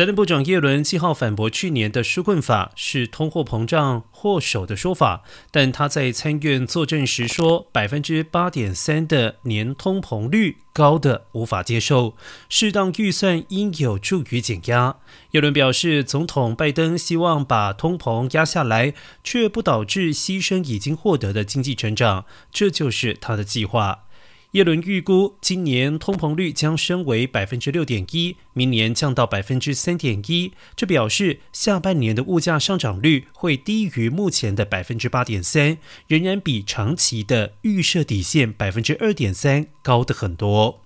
财政部长耶伦七号反驳去年的纾困法是通货膨胀祸首的说法，但他在参院作证时说，百分之八点三的年通膨率高的无法接受，适当预算应有助于减压。耶伦表示，总统拜登希望把通膨压下来，却不导致牺牲已经获得的经济成长，这就是他的计划。耶伦预估，今年通膨率将升为百分之六点一，明年降到百分之三点一。这表示下半年的物价上涨率会低于目前的百分之八点三，仍然比长期的预设底线百分之二点三高得很多。